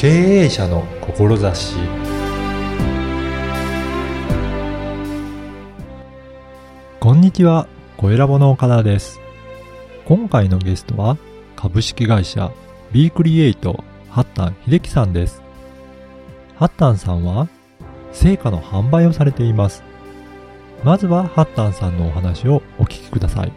経営者の志こんにちは、小ラボの岡田です。今回のゲストは株式会社 B クリエイトハッタン秀樹さんです。ハッタンさんは成果の販売をされています。まずはハッタンさんのお話をお聞きください。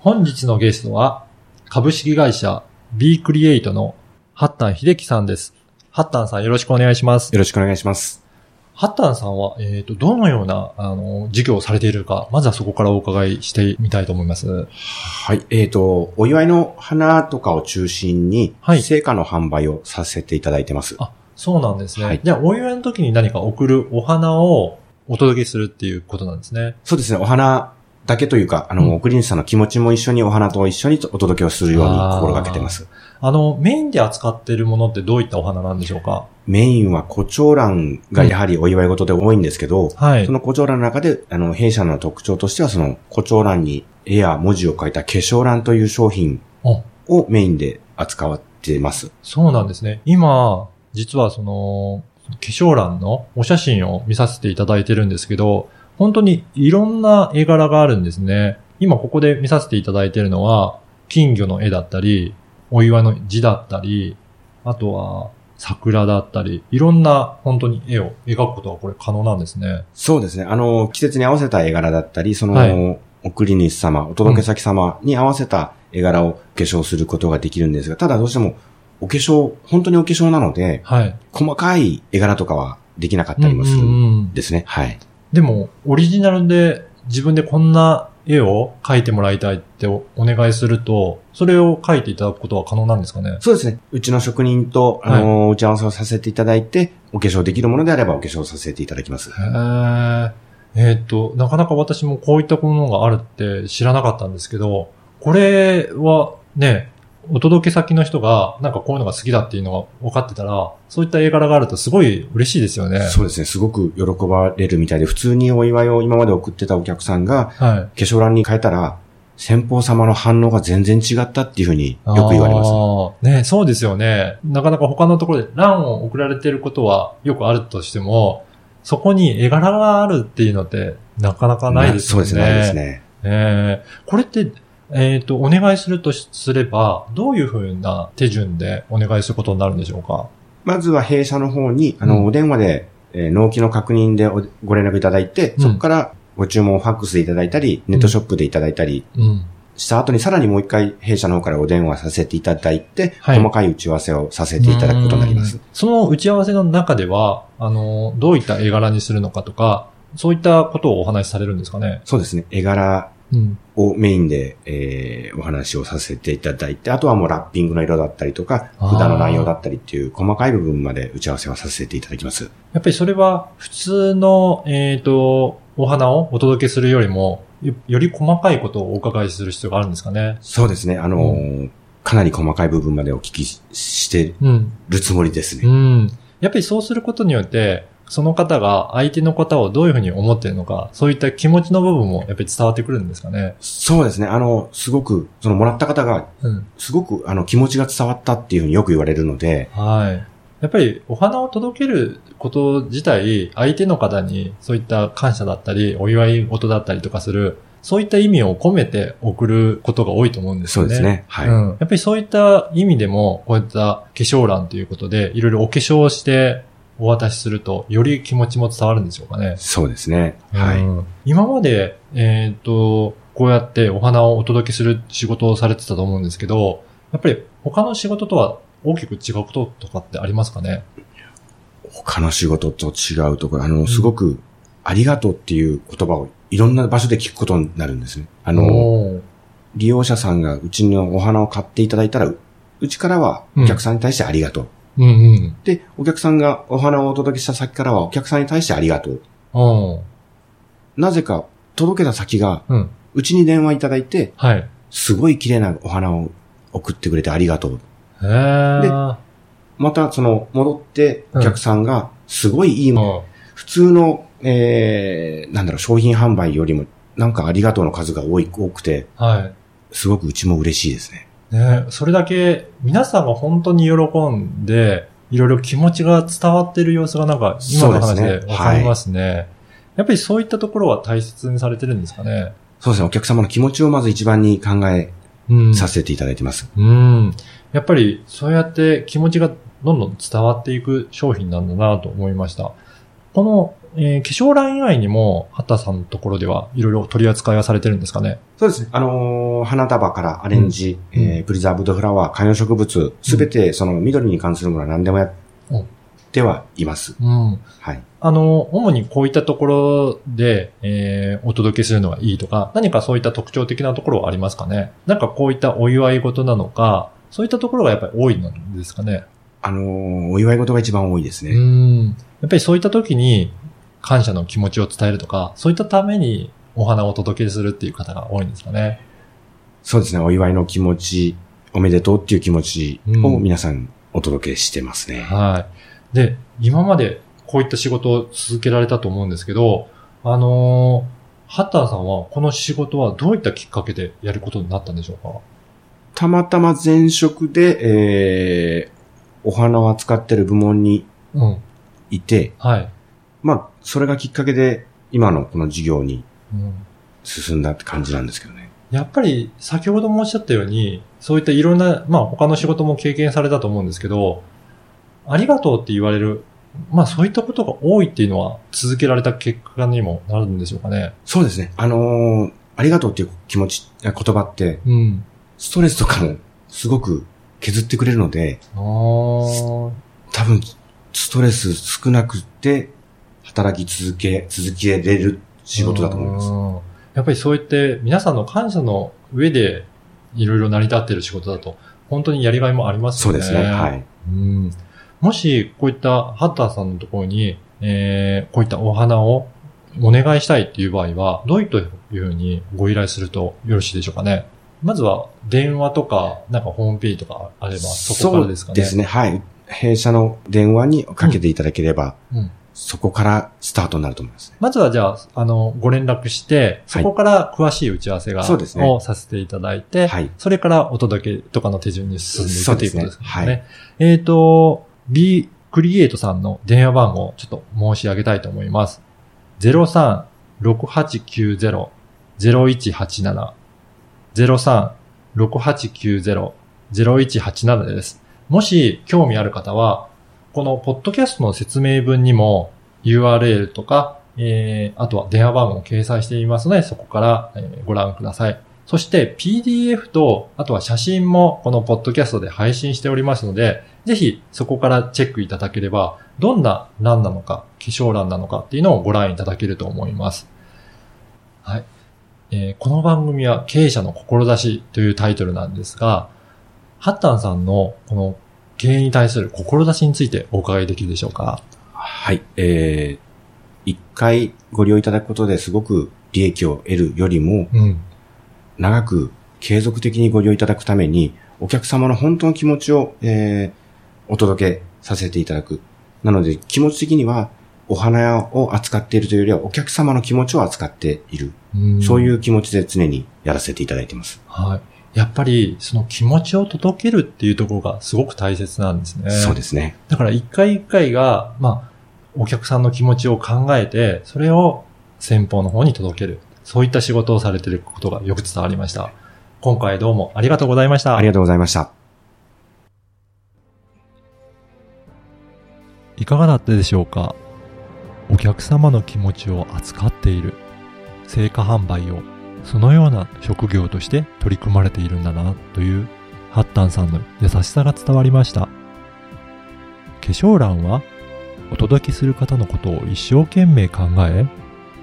本日のゲストは株式会社 B クリエイトのハッタン秀樹さんです。ハッタンさんよろしくお願いします。よろしくお願いします。ハッタンさんは、えっ、と、どのような、あの、事業をされているか、まずはそこからお伺いしてみたいと思います。はい。えっ、と、お祝いの花とかを中心に、はい成果の販売をさせていただいてます。あそうなんですね。はいじゃあ、お祝いの時に何か送るお花をお届けするっていうことなんですね。そうですね。お花だけというか、あの、うん送り主さんの気持ちも一緒にお花と一緒にお届けをするように心がけてます。あの、メインで扱っているものってどういったお花なんでしょうか？メインは胡蝶蘭がやはりお祝い事で多いんですけど、はいそ。の胡蝶蘭の中で、あの、弊社の特徴としては、その胡蝶蘭に絵や文字を書いた化粧蘭という商品あをメインで扱っています。そうなんですね。今、実はその、化粧欄のお写真を見させていただいてるんですけど、本当にいろんな絵柄があるんですね。今ここで見させていただいてるのは、金魚の絵だったり、お岩の字だったり、あとは桜だったり、いろんな本当に絵を描くことはこれ可能なんですね。そうですね。あの、季節に合わせた絵柄だったり、その、はい送り主様、お届け先様に合わせた絵柄を化粧することができるんですが、ただどうしても、お化粧、本当にお化粧なので、はい。細かい絵柄とかはできなかったりもするうんうんうんんですね。はい。でも、オリジナルで自分でこんな絵を描いてもらいたいっておお願いすると、それを描いていただくことは可能なんですかね？そうですね。うちの職人と、あの、打ち合わせをさせていただいて、お化粧できるものであればお化粧させていただきます。へーえーっと、なかなか私もこういったものがあるって知らなかったんですけど、これはね、お届け先の人がなんかこういうのが好きだっていうのが分かってたら、そういった絵柄があるとすごい嬉しいですよね。そうですね。すごく喜ばれるみたいで、普通にお祝いを今まで送ってたお客さんが、はい。化粧欄に変えたら、先方様の反応が全然違ったっていうふうによく言われます。ね、そうですよね。なかなか他のところで欄を送られてることはよくあるとしても、そこに絵柄があるっていうのってなかなかないですよね。そうですね、ないですね。えーこれって、えっ、と、お願いするとすれば、どういうふうな手順でお願いすることになるんでしょうか？まずは弊社の方に、あの、うんお電話で、えー納期の確認でおご連絡いただいて、うんそこからご注文をファックスでいただいたり、ネットショップでいただいたりうん。した後にさらにもう一回弊社の方からお電話させていただいて、はい細かい打ち合わせをさせていただくことになりますうん。その打ち合わせの中では、あの、どういった絵柄にするのかとか、そういったことをお話しされるんですかね？そうですね。絵柄うん。をメインで、えーお話をさせていただいて、あとはもうラッピングの色だったりとか、札の内容だったりっていう細かい部分まで打ち合わせはさせていただきます。やっぱりそれは普通の、えっ、と、お花をお届けするよりも、よより細かいことをお伺いする必要があるんですかねそうですね。あのーかなり細かい部分までお聞きししてうん。るつもりですうね。ん。やっぱりそうすることによって、その方が相手の方をどういうふうに思っているのか、そういった気持ちの部分もやっぱり伝わってくるんですかね？そうですね。あの、すごく、そのもらった方が、うん。すごく、あの、気持ちが伝わったっていうふうによく言われるので、はい。やっぱりお花を届けること自体、相手の方にそういった感謝だったり、お祝い事だったりとかする、そういった意味を込めて送ることが多いと思うんですよね。そうですね。はい。うん。やっぱりそういった意味でも、こういった化粧欄ということで、いろいろお化粧をしてお渡しすると、より気持ちも伝わるんでしょうかね。そうですね。はい。うん今まで、えっ、と、こうやってお花をお届けする仕事をされてたと思うんですけど、やっぱり他の仕事とは大きく違うこととかってありますかね？他の仕事と違うところ、あの、すごく、ありがとうっていう言葉をいろんな場所で聞くことになるんですね。あの、利用者さんがうちのお花を買っていただいたら、ううちからはお客さんに対してありがとう。うんうん。で、お客さんがお花をお届けした先からはお客さんに対してありがとう。なぜか、届けた先が、うちに電話いただいて、はい。すごい綺麗なお花を送ってくれてありがとう。へー。また、その、戻ってお客さんが、すごいいいもの、うん普通の、えー、なんだろう、商品販売よりも、なんかありがとうの数が多い、多くて、はい。すごくうちも嬉しいですね。ね、それだけ皆さんが本当に喜んで、いろいろ気持ちが伝わってる様子がなんか今の話でわかりますね。やっぱりそういったところは大切にされてるんですかね。そうですね。お客様の気持ちをまず一番に考えうん。させていただいてます。うん。やっぱりそうやって気持ちがどんどん伝わっていく商品なんだなと思いました。この、えー化粧ライン以外にも、ハッターさんのところではいろいろ取り扱いはされてるんですかね？そうですね。あのー花束からアレンジ、うんえープリザーブドフラワー、観葉植物、すべてその緑に関するものは何でもやってはいます。うん。はい。あの、主にこういったところで、えーお届けするのがいいとか、何かそういった特徴的なところはありますかね？なんかこういったお祝い事なのか、そういったところがやっぱり多いんですかね？あのーお祝い事が一番多いですうね。ん。やっぱりそういった時に感謝の気持ちを伝えるとか、そういったためにお花をお届けするっていう方が多いんですかね。そうですね。お祝いの気持ち、おめでとうっていう気持ちを皆さんお届けしてますね。はい。で、今までこういった仕事を続けられたと思うんですけど、あのーハッターさんはこの仕事はどういったきっかけでやることになったんでしょうか？たまたま前職で、えー、お花を扱ってる部門にうん。いて、はい。まあ、それがきっかけで今のこの事業にうん進んだって感じなんですけどね。やっぱり先ほどもおっしゃったように、そういったいろんな、まあ他の仕事も経験されたと思うんですけど、ありがとうって言われる、まあそういったことが多いっていうのは続けられた結果にもなるんでしょうかね。そうですね。あのーありがとうっていう気持ち、言葉って、うん。ストレスとかもすごく削ってくれるので。多分、ストレス少なくて、働き続け、続けれる仕事だと思います。うんやっぱりそういって皆さんの感謝の上でいろいろ成り立っている仕事だと、本当にやりがいもありますよね。そうですね。はい。うんもし、こういったハッターさんのところに、えー、こういったお花をお願いしたいっていう場合は、どういったいうふうにご依頼するとよろしいでしょうかね。まずは、電話とか、なんかホームページとかあれば、そこからですかね。そうですね。はい。弊社の電話にかけていただければ、うんそこからスタートになると思いますね。まずはじゃあ、あの、ご連絡して、そこから詳しい打ち合わせが、そうですねをさせていただいて、はい。それからお届けとかの手順に進んでいくということですね。はいえっ、と、B クリエイトさんの電話番号をちょっと申し上げたいと思います。03-6890-0187 03-6890-0187です。もし興味ある方は、このポッドキャストの説明文にも URL とか、えー、あとは電話番号を掲載していますので、そこから、えーご覧ください。そして PDF と、あとは写真もこのポッドキャストで配信しておりますので、ぜひそこからチェックいただければ、どんな欄なのか、化粧欄なのかっていうのをご覧いただけると思います。はい。えーこの番組は経営者の志というタイトルなんですが、ハッタンさんのこの経営に対する志についてお伺いできるでしょうか？はい。えー、一回ご利用いただくことですごく利益を得るよりも、うん。長く継続的にご利用いただくために、お客様の本当の気持ちを、えー、お届けさせていただく。なので、気持ち的には、お花を扱っているというよりは、お客様の気持ちを扱っている。うんそういう気持ちで常にやらせていただいています。はい。やっぱり、その気持ちを届けるっていうところがすごく大切なんですね。そうですね。だから一回一回が、まあ、お客さんの気持ちを考えて、それを先方の方に届ける。そういった仕事をされていることがよく伝わりました。今回どうもありがとうございました。ありがとうございました。いかがだったでしょうか？お客様の気持ちを扱っている。成果販売をそのような職業として取り組まれているんだなというハッタンさんの優しさが伝わりました。化粧欄はお届けする方のことを一生懸命考え、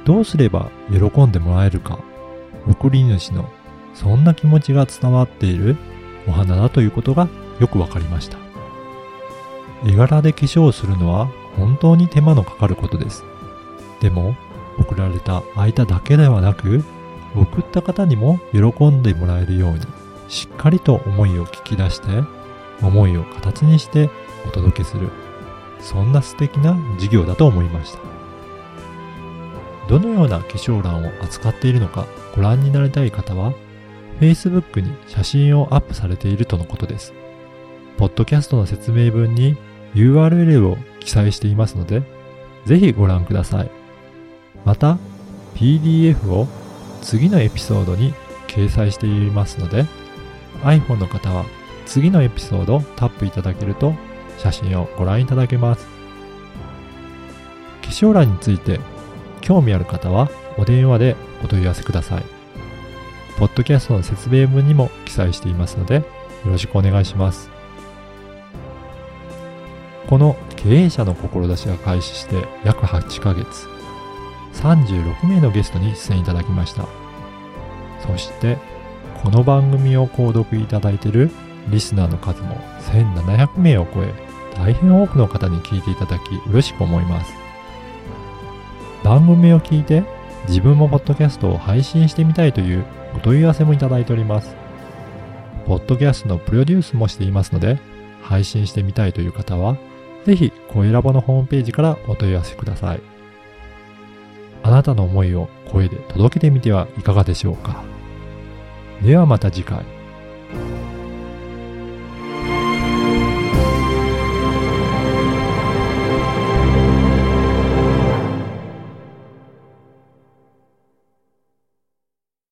どうすれば喜んでもらえるか、送り主のそんな気持ちが伝わっているお花だということがよくわかりました。絵柄で化粧をするのは本当に手間のかかることです。でも、送られた相手だけではなく、送った方にも喜んでもらえるように、しっかりと思いを聞き出して、思いを形にしてお届けする。そんな素敵な事業だと思いました。どのような化粧欄を扱っているのかご覧になりたい方は、Facebook に写真をアップされているとのことです。ポッドキャストの説明文に URL を記載していますので、ぜひご覧ください。また、PDF を次のエピソードに掲載していますので、iPhone の方は次のエピソードをタップいただけると写真をご覧いただけます。化粧欄について興味ある方はお電話でお問い合わせください。ポッドキャストの説明文にも記載していますので、よろしくお願いします。この経営者の志が開始して約8ヶ月、36名のゲストに出演いただきました。そして、この番組を購読いただいているリスナーの数も1700名を超え、大変多くの方に聞いていただき嬉しく思います。番組を聞いて自分もポッドキャストを配信してみたいというお問い合わせもいただいております。ポッドキャストのプロデュースもしていますので、配信してみたいという方は、ぜひ、声ラボのホームページからお問い合わせください。あなたの思いを声で届けてみてはいかがでしょうか。ではまた次回。